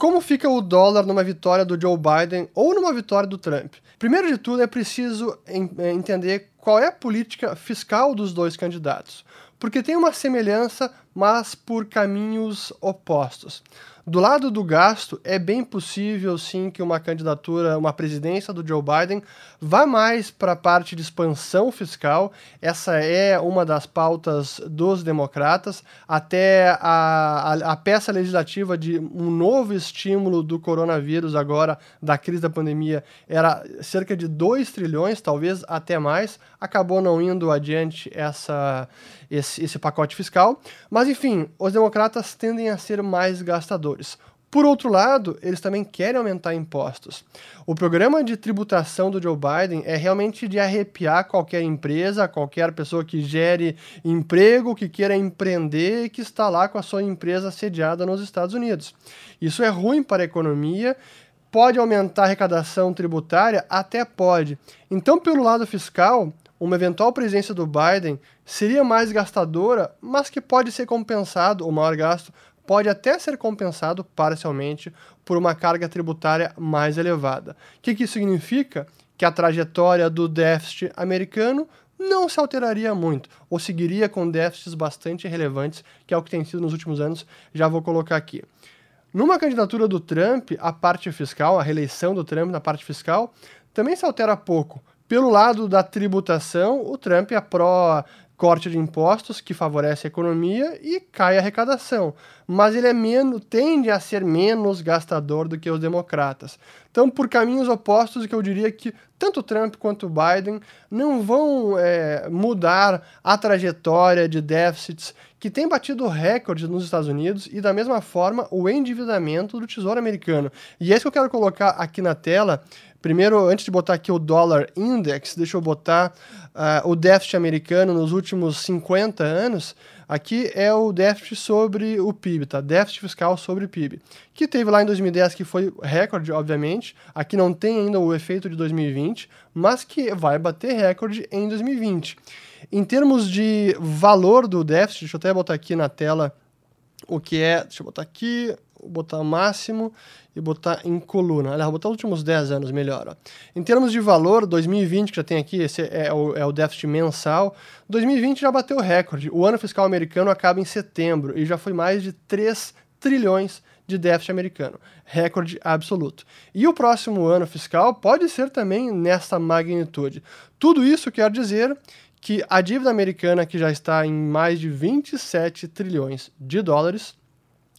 como fica o dólar numa vitória do Joe Biden ou numa vitória do Trump? Primeiro de tudo, é preciso é, entender qual é a política fiscal dos dois candidatos, porque tem uma semelhança, mas por caminhos opostos. Do lado do gasto, é bem possível sim que uma candidatura, uma presidência do Joe Biden vá mais para a parte de expansão fiscal. Essa é uma das pautas dos democratas. Até a, a, a peça legislativa de um novo estímulo do coronavírus, agora da crise da pandemia, era cerca de 2 trilhões, talvez até mais. Acabou não indo adiante essa, esse, esse pacote fiscal. Mas enfim, os democratas tendem a ser mais gastadores. Por outro lado, eles também querem aumentar impostos. O programa de tributação do Joe Biden é realmente de arrepiar qualquer empresa, qualquer pessoa que gere emprego, que queira empreender e que está lá com a sua empresa sediada nos Estados Unidos. Isso é ruim para a economia. Pode aumentar a arrecadação tributária? Até pode. Então, pelo lado fiscal, uma eventual presença do Biden seria mais gastadora, mas que pode ser compensado, o maior gasto, pode até ser compensado parcialmente por uma carga tributária mais elevada. O que, que isso significa? Que a trajetória do déficit americano não se alteraria muito, ou seguiria com déficits bastante relevantes, que é o que tem sido nos últimos anos, já vou colocar aqui. Numa candidatura do Trump, a parte fiscal, a reeleição do Trump na parte fiscal, também se altera pouco. Pelo lado da tributação, o Trump é pró corte de impostos que favorece a economia e cai a arrecadação. Mas ele é menos, tende a ser menos gastador do que os democratas. Então, por caminhos opostos, que eu diria que tanto Trump quanto Biden não vão é, mudar a trajetória de déficits que tem batido recordes nos Estados Unidos e, da mesma forma, o endividamento do Tesouro Americano. E é isso que eu quero colocar aqui na tela. Primeiro, antes de botar aqui o Dollar Index, deixa eu botar uh, o déficit americano nos últimos 50 anos. Aqui é o déficit sobre o PIB, tá? Déficit fiscal sobre PIB. Que teve lá em 2010, que foi recorde, obviamente. Aqui não tem ainda o efeito de 2020, mas que vai bater recorde em 2020. Em termos de valor do déficit, deixa eu até botar aqui na tela o que é. Deixa eu botar aqui botar máximo e botar em coluna. Aliás, botar os últimos 10 anos melhor. Ó. Em termos de valor, 2020, que já tem aqui, esse é o, é o déficit mensal, 2020 já bateu o recorde. O ano fiscal americano acaba em setembro e já foi mais de 3 trilhões de déficit americano. Recorde absoluto. E o próximo ano fiscal pode ser também nessa magnitude. Tudo isso quer dizer que a dívida americana, que já está em mais de 27 trilhões de dólares,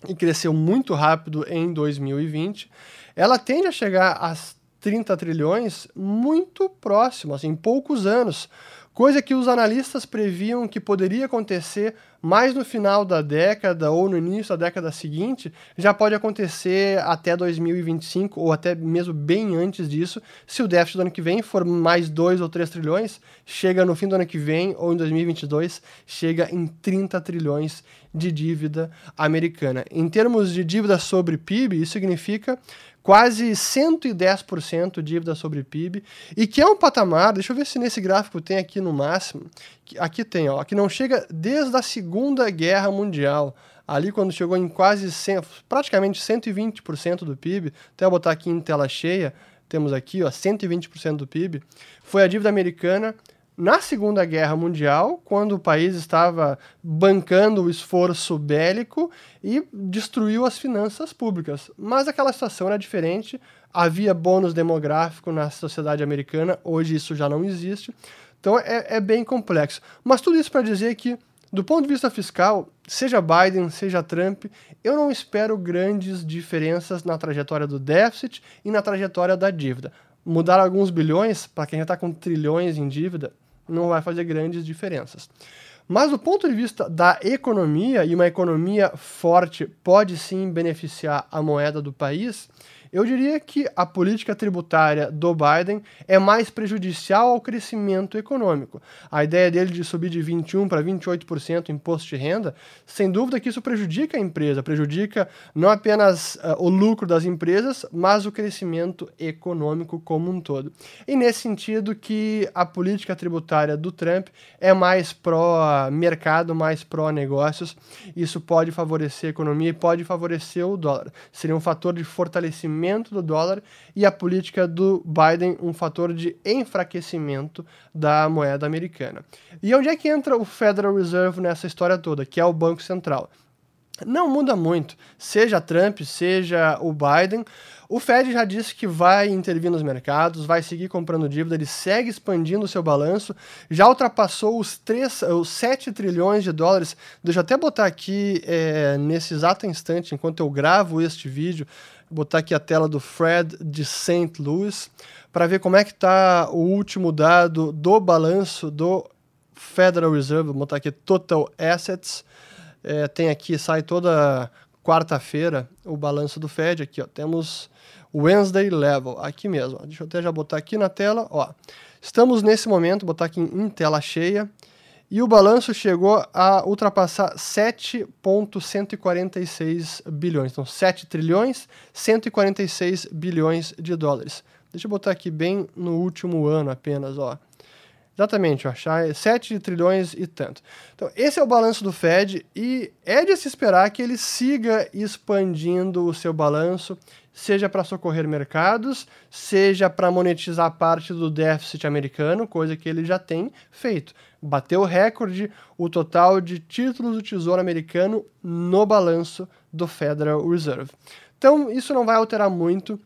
e cresceu muito rápido em 2020, ela tende a chegar a 30 trilhões muito próximo, assim, em poucos anos, coisa que os analistas previam que poderia acontecer mais no final da década ou no início da década seguinte, já pode acontecer até 2025 ou até mesmo bem antes disso, se o déficit do ano que vem for mais 2 ou 3 trilhões, chega no fim do ano que vem ou em 2022, chega em 30 trilhões de dívida americana. Em termos de dívida sobre PIB, isso significa quase 110% dívida sobre PIB, e que é um patamar, deixa eu ver se nesse gráfico tem aqui no máximo, aqui tem, ó, que não chega desde a Segunda Guerra Mundial, ali quando chegou em quase 100, praticamente 120% do PIB, até botar aqui em tela cheia, temos aqui, ó, 120% do PIB, foi a dívida americana na Segunda Guerra Mundial, quando o país estava bancando o esforço bélico e destruiu as finanças públicas. Mas aquela situação era diferente, havia bônus demográfico na sociedade americana, hoje isso já não existe. Então é, é bem complexo. Mas tudo isso para dizer que, do ponto de vista fiscal, seja Biden, seja Trump, eu não espero grandes diferenças na trajetória do déficit e na trajetória da dívida. Mudar alguns bilhões, para quem já está com trilhões em dívida, não vai fazer grandes diferenças. Mas do ponto de vista da economia, e uma economia forte pode sim beneficiar a moeda do país, Eu diria que a política tributária do Biden é mais prejudicial ao crescimento econômico. A ideia dele de subir de 21 para 28% imposto de renda, sem dúvida que isso prejudica a empresa, prejudica não apenas uh, o lucro das empresas, mas o crescimento econômico como um todo. E nesse sentido que a política tributária do Trump é mais pró-mercado, mais pró-negócios. Isso pode favorecer a economia e pode favorecer o dólar. Seria um fator de fortalecimento do dólar e a política do Biden um fator de enfraquecimento da moeda americana. E onde é que entra o Federal Reserve nessa história toda, que é o Banco Central? Não muda muito, seja Trump, seja o Biden. O Fed já disse que vai intervir nos mercados, vai seguir comprando dívida, ele segue expandindo o seu balanço, já ultrapassou os, 3, os 7 trilhões de dólares. Deixa eu até botar aqui é, nesse exato instante, enquanto eu gravo este vídeo, botar aqui a tela do Fred de St. Louis para ver como é que está o último dado do balanço do Federal Reserve. Vou botar aqui Total Assets. É, tem aqui, sai toda quarta-feira o balanço do Fed. Aqui, ó, temos Wednesday Level, aqui mesmo. Deixa eu até já botar aqui na tela. Ó. Estamos nesse momento, botar aqui em tela cheia. E o balanço chegou a ultrapassar 7,146 bilhões. Então, 7 trilhões, 146 bilhões de dólares. Deixa eu botar aqui bem no último ano apenas, ó. Exatamente, ó, 7 trilhões e tanto. Então, esse é o balanço do Fed e é de se esperar que ele siga expandindo o seu balanço seja para socorrer mercados, seja para monetizar parte do déficit americano, coisa que ele já tem feito. Bateu o recorde o total de títulos do Tesouro Americano no balanço do Federal Reserve. Então, isso não vai alterar muito,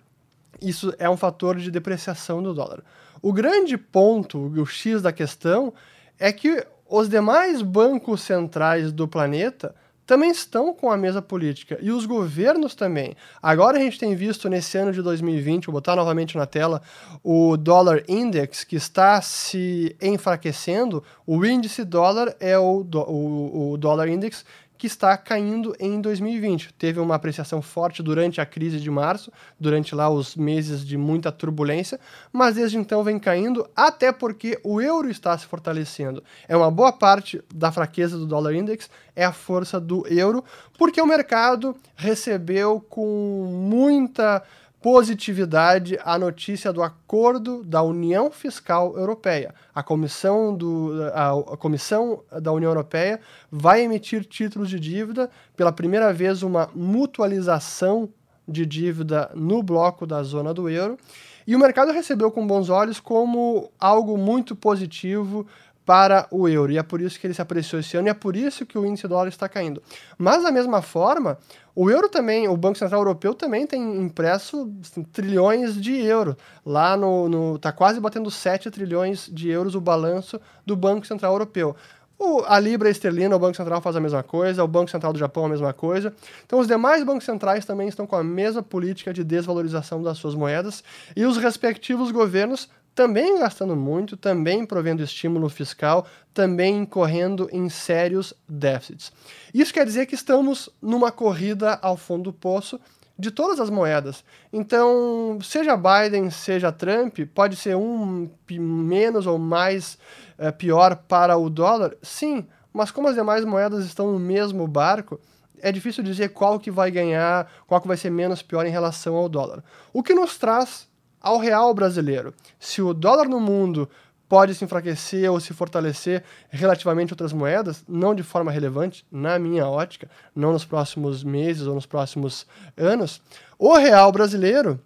isso é um fator de depreciação do dólar. O grande ponto, o X da questão, é que os demais bancos centrais do planeta também estão com a mesma política e os governos também. Agora a gente tem visto nesse ano de 2020, vou botar novamente na tela, o dólar index que está se enfraquecendo. O índice dólar é o, o, o dólar index que está caindo em 2020. Teve uma apreciação forte durante a crise de março, durante lá os meses de muita turbulência, mas desde então vem caindo, até porque o euro está se fortalecendo. É uma boa parte da fraqueza do dólar index é a força do euro, porque o mercado recebeu com muita positividade a notícia do acordo da União Fiscal Europeia. A Comissão, do, a, a, Comissão da União Europeia vai emitir títulos de dívida, pela primeira vez, uma mutualização de dívida no bloco da zona do euro. E o mercado recebeu com bons olhos como algo muito positivo para o euro. E é por isso que ele se apreciou esse ano e é por isso que o índice dólar está caindo. Mas, da mesma forma, o euro também, o Banco Central Europeu também tem impresso assim, trilhões de euros. Lá no, no. tá quase batendo 7 trilhões de euros o balanço do Banco Central Europeu. O, a Libra esterlina, o Banco Central faz a mesma coisa, o Banco Central do Japão a mesma coisa. Então, os demais bancos centrais também estão com a mesma política de desvalorização das suas moedas e os respectivos governos também gastando muito, também provendo estímulo fiscal, também incorrendo em sérios déficits. Isso quer dizer que estamos numa corrida ao fundo do poço de todas as moedas. Então, seja Biden, seja Trump, pode ser um menos ou mais é, pior para o dólar? Sim, mas como as demais moedas estão no mesmo barco, é difícil dizer qual que vai ganhar, qual que vai ser menos pior em relação ao dólar. O que nos traz ao real brasileiro. Se o dólar no mundo pode se enfraquecer ou se fortalecer relativamente a outras moedas, não de forma relevante, na minha ótica, não nos próximos meses ou nos próximos anos, o real brasileiro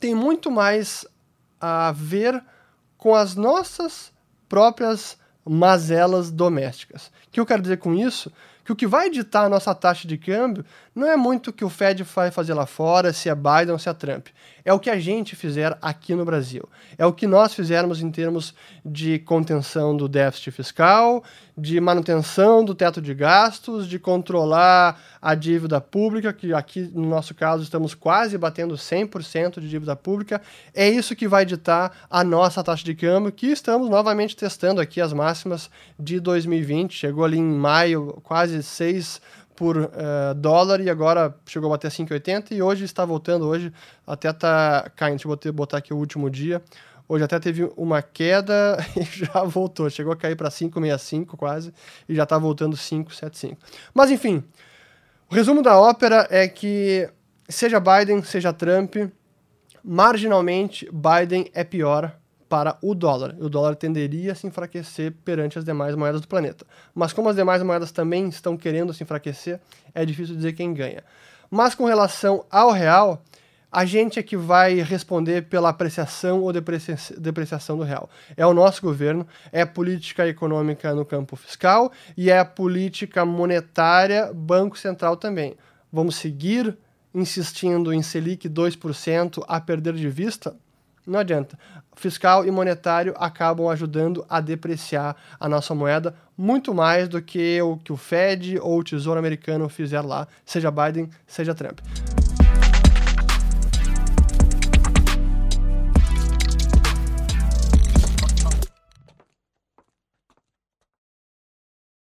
tem muito mais a ver com as nossas próprias mazelas domésticas. O que eu quero dizer com isso? Que o que vai ditar a nossa taxa de câmbio não é muito o que o Fed vai fazer lá fora, se é Biden ou se é Trump é o que a gente fizer aqui no Brasil. É o que nós fizermos em termos de contenção do déficit fiscal, de manutenção do teto de gastos, de controlar a dívida pública, que aqui no nosso caso estamos quase batendo 100% de dívida pública. É isso que vai ditar a nossa taxa de câmbio, que estamos novamente testando aqui as máximas de 2020. Chegou ali em maio, quase 6 por uh, dólar e agora chegou a bater 5,80 e hoje está voltando, hoje até está caindo. Deixa eu botar aqui o último dia. Hoje até teve uma queda e já voltou. Chegou a cair para 5,65 quase e já está voltando 5,75. Mas enfim, o resumo da ópera é que seja Biden, seja Trump, marginalmente Biden é pior para o dólar. O dólar tenderia a se enfraquecer perante as demais moedas do planeta. Mas como as demais moedas também estão querendo se enfraquecer, é difícil dizer quem ganha. Mas com relação ao real, a gente é que vai responder pela apreciação ou depreciação do real. É o nosso governo, é a política econômica no campo fiscal e é a política monetária, Banco Central também. Vamos seguir insistindo em Selic 2% a perder de vista? Não adianta. Fiscal e monetário acabam ajudando a depreciar a nossa moeda muito mais do que o que o Fed ou o Tesouro Americano fizer lá, seja Biden, seja Trump.